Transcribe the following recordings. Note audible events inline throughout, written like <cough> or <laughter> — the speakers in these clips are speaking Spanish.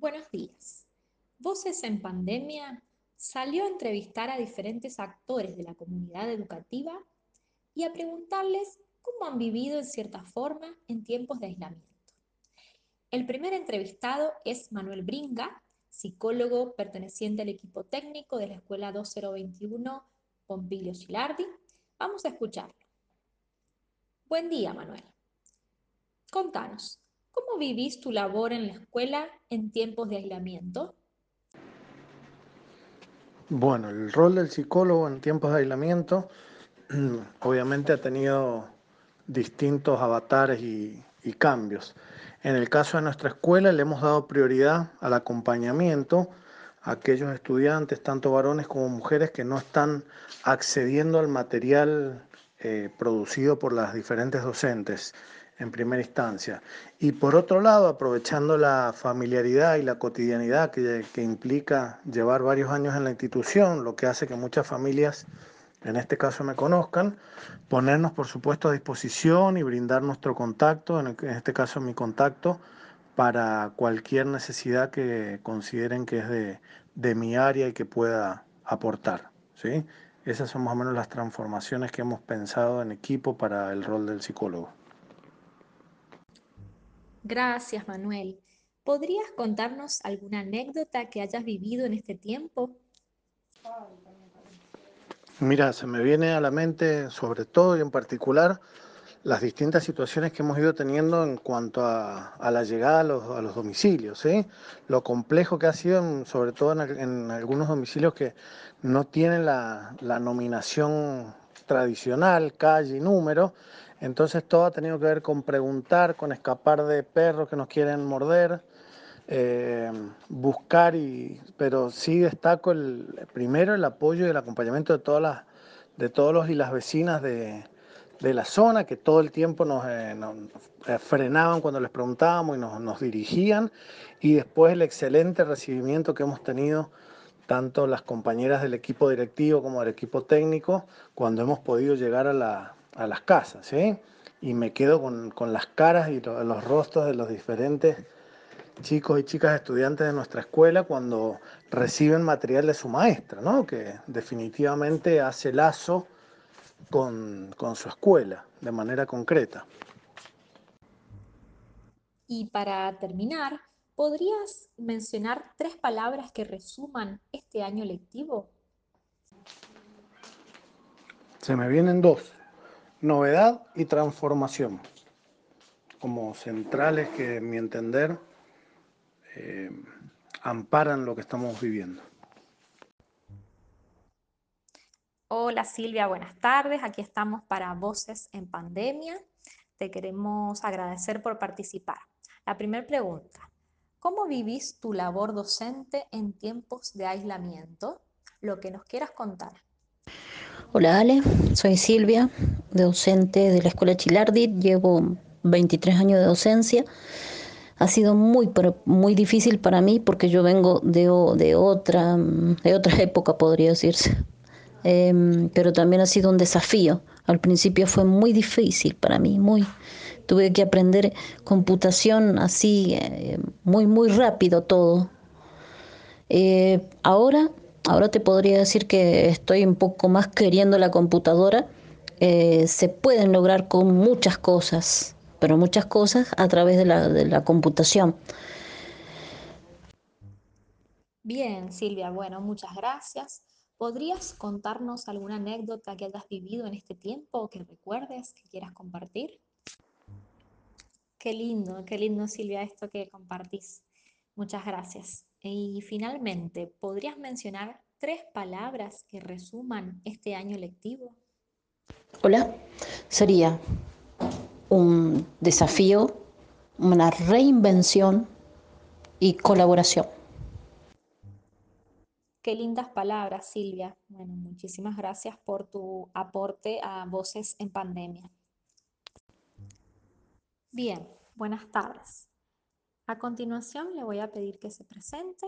Buenos días. Voces en Pandemia salió a entrevistar a diferentes actores de la comunidad educativa y a preguntarles cómo han vivido en cierta forma en tiempos de aislamiento. El primer entrevistado es Manuel Bringa, psicólogo perteneciente al equipo técnico de la Escuela 2021 Pompilio Gilardi. Vamos a escucharlo. Buen día, Manuel. Contanos, ¿cómo vivís tu labor en la escuela en tiempos de aislamiento? Bueno, el rol del psicólogo en tiempos de aislamiento <clears throat> obviamente ha tenido distintos avatares y, cambios. En el caso de nuestra escuela le hemos dado prioridad al acompañamiento a aquellos estudiantes, tanto varones como mujeres, que no están accediendo al material eh, producido por las diferentes docentes en primera instancia. Y por otro lado, aprovechando la familiaridad y la cotidianidad que, implica llevar varios años en la institución, lo que hace que muchas familias en este caso me conozcan, ponernos por supuesto a disposición y brindar nuestro contacto, en, este caso mi contacto, para cualquier necesidad que consideren que es de, de mi área y que pueda aportar. ¿sí? Esas son más o menos las transformaciones que hemos pensado en equipo para el rol del psicólogo. Gracias, Manuel. ¿Podrías contarnos alguna anécdota que hayas vivido en este tiempo? Mira, se me viene a la mente sobre todo y en particular las distintas situaciones que hemos ido teniendo en cuanto a, la llegada a los, domicilios, ¿sí? lo complejo que ha sido, sobre todo en, algunos domicilios que no tienen la, la nominación tradicional, calle y número, entonces todo ha tenido que ver con preguntar, con escapar de perros que nos quieren morder, eh, buscar, y, pero sí destaco el, primero el apoyo y el acompañamiento de, todas las, de todos los y las vecinas de, la zona, que todo el tiempo nos, eh, eh, frenaban cuando les preguntábamos y nos, dirigían, y después el excelente recibimiento que hemos tenido tanto las compañeras del equipo directivo como del equipo técnico cuando hemos podido llegar a, la, a las casas. ¿sí? Y me quedo con, con las caras y los rostros de los diferentes chicos y chicas estudiantes de nuestra escuela cuando reciben material de su maestra, ¿no? que definitivamente hace lazo con, con su escuela de manera concreta. Y para terminar, ¿podrías mencionar tres palabras que resuman este año lectivo? Se me vienen dos, novedad y transformación, como centrales que en mi entender eh, amparan lo que estamos viviendo. Hola Silvia, buenas tardes. Aquí estamos para Voces en Pandemia. Te queremos agradecer por participar. La primera pregunta, ¿cómo vivís tu labor docente en tiempos de aislamiento? Lo que nos quieras contar. Hola Ale, soy Silvia, docente de la Escuela Chilardi, llevo 23 años de docencia ha sido muy, muy difícil para mí porque yo vengo de, de, otra, de otra <laughs> época, podría decirse. Em, pero también ha sido un desafío. Al principio fue muy difícil para mí, muy. Tuve que aprender computación así, eh, muy, muy rápido todo. Eh, ahora, ahora te podría decir que estoy un poco más queriendo la computadora. Eh, se pueden lograr con muchas cosas pero muchas cosas a través de la, de la computación. Bien, Silvia, bueno, muchas gracias. ¿Podrías contarnos alguna anécdota que hayas vivido en este tiempo, que recuerdes, que quieras compartir? Qué lindo, qué lindo, Silvia, esto que compartís. Muchas gracias. Y finalmente, ¿podrías mencionar tres palabras que resuman este año lectivo? Hola, sería un desafío, una reinvención y colaboración. Qué lindas palabras, Silvia. Bueno, muchísimas gracias por tu aporte a Voces en Pandemia. Bien, buenas tardes. A continuación le voy a pedir que se presente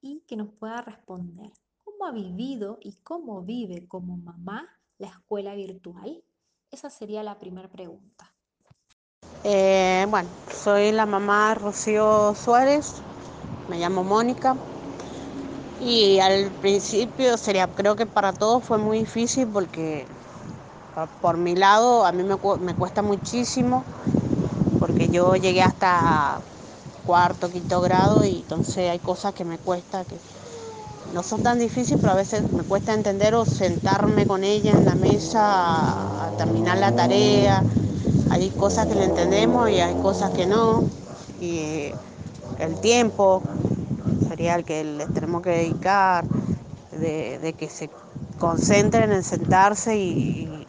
y que nos pueda responder cómo ha vivido y cómo vive como mamá la escuela virtual. Esa sería la primera pregunta. Eh, bueno, soy la mamá Rocío Suárez, me llamo Mónica. Y al principio sería, creo que para todos fue muy difícil porque por mi lado a mí me, me cuesta muchísimo porque yo llegué hasta cuarto, quinto grado y entonces hay cosas que me cuesta que no son tan difíciles, pero a veces me cuesta entender o sentarme con ella en la mesa a, terminar la tarea. Hay cosas que le entendemos y hay cosas que no. Y el tiempo sería el que les tenemos que dedicar, de, que se concentren en sentarse y, y,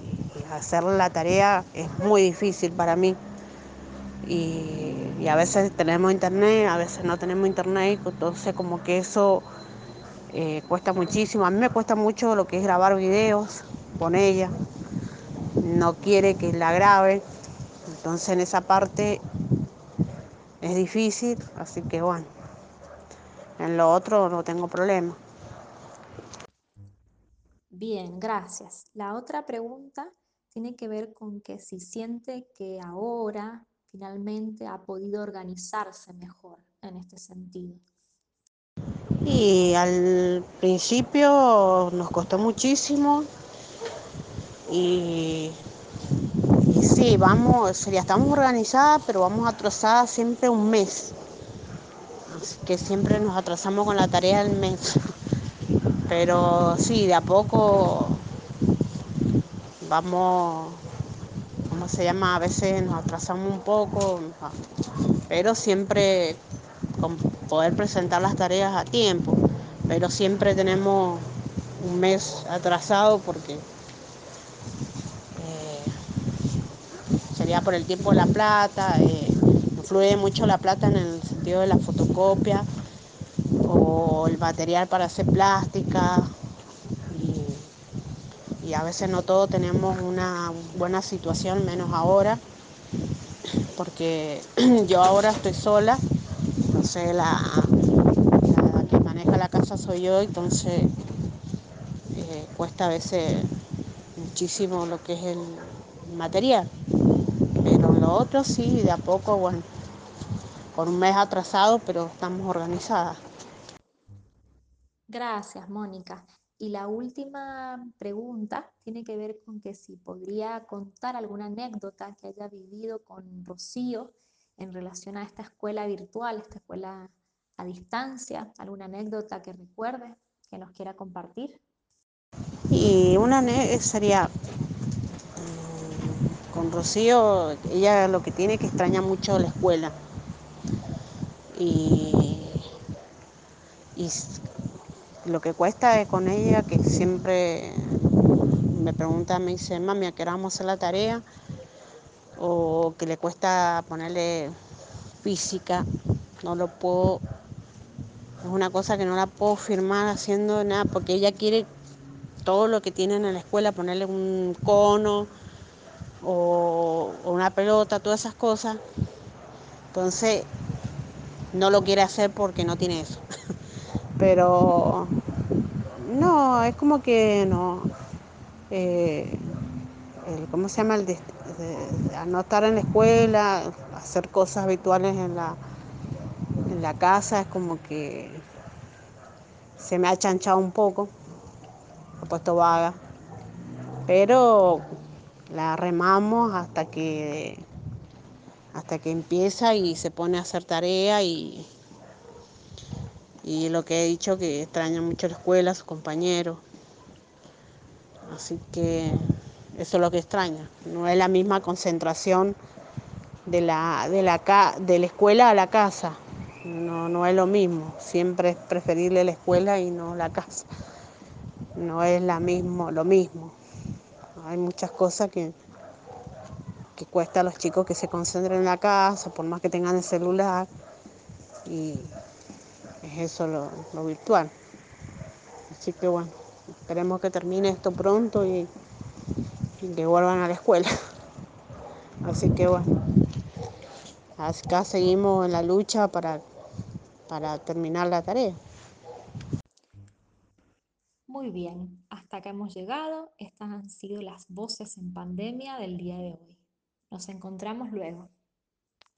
hacer la tarea es muy difícil para mí. Y, y, a veces tenemos internet, a veces no tenemos internet, entonces como que eso eh, cuesta muchísimo. A mí me cuesta mucho lo que es grabar videos con ella. No quiere que la grabe, entonces en esa parte es difícil, así que bueno, en lo otro no tengo problema. Bien, gracias. La otra pregunta tiene que ver con que si siente que ahora finalmente ha podido organizarse mejor en este sentido. Y al principio nos costó muchísimo y, y sí, vamos, ya estamos organizadas, pero vamos atrasadas siempre un mes. Así que siempre nos atrasamos con la tarea del mes. Pero sí, de a poco vamos, ¿cómo se llama? A veces nos atrasamos un poco, pero siempre con poder presentar las tareas a tiempo. Pero siempre tenemos un mes atrasado porque eh, sería por el tiempo de la plata, eh, influye mucho la plata en el sentido de la fotocopia o el material para hacer plástica y, y a veces no todos tenemos una buena situación, menos ahora, porque <clears throat> yo ahora estoy sola, entonces la, la que maneja la casa soy yo, entonces eh, cuesta a veces muchísimo lo que es el material. Pero lo otro sí, de a poco, bueno, con un mes atrasado, pero estamos organizadas. Gracias, Mónica. Y la última pregunta tiene que ver con que si podría contar alguna anécdota que haya vivido con Rocío en relación a esta escuela virtual, esta escuela a distancia, alguna anécdota que recuerde, que nos quiera compartir. Y una sería con Rocío, ella lo que tiene que extraña mucho la escuela. Y, lo que cuesta es con ella que siempre me pregunta, me dice, mami, ¿a qué hora vamos a hacer la tarea? O que le cuesta ponerle física, no lo puedo, es una cosa que no la puedo firmar haciendo nada, porque ella quiere todo lo que tienen en la escuela, ponerle un cono o, una pelota, todas esas cosas. Entonces, no lo quiere hacer porque no tiene eso. <laughs> Pero no, es como que no. Eh, ¿Cómo se llama? El estar en la escuela, hacer cosas habituales en la, en la casa, es como que se me ha chanchado un poco, he puesto vaga. Pero la remamos hasta que hasta que empieza y se pone a hacer tarea y, y lo que he dicho que extraña mucho la escuela, sus compañeros. Así que eso es lo que extraña. No es la misma concentración de la, de la, de la escuela a la casa. No, no es lo mismo. Siempre es preferible la escuela y no la casa. No es la mismo, lo mismo. Hay muchas cosas que, que cuesta a los chicos que se concentren en la casa, por más que tengan el celular. Y es eso lo, lo virtual. Así que bueno, esperemos que termine esto pronto y, que vuelvan a la escuela. <laughs> Así que bueno, acá seguimos en la lucha para, para terminar la tarea. Muy bien, hasta acá hemos llegado. Estas han sido las voces en pandemia del día de hoy. Nos encontramos luego.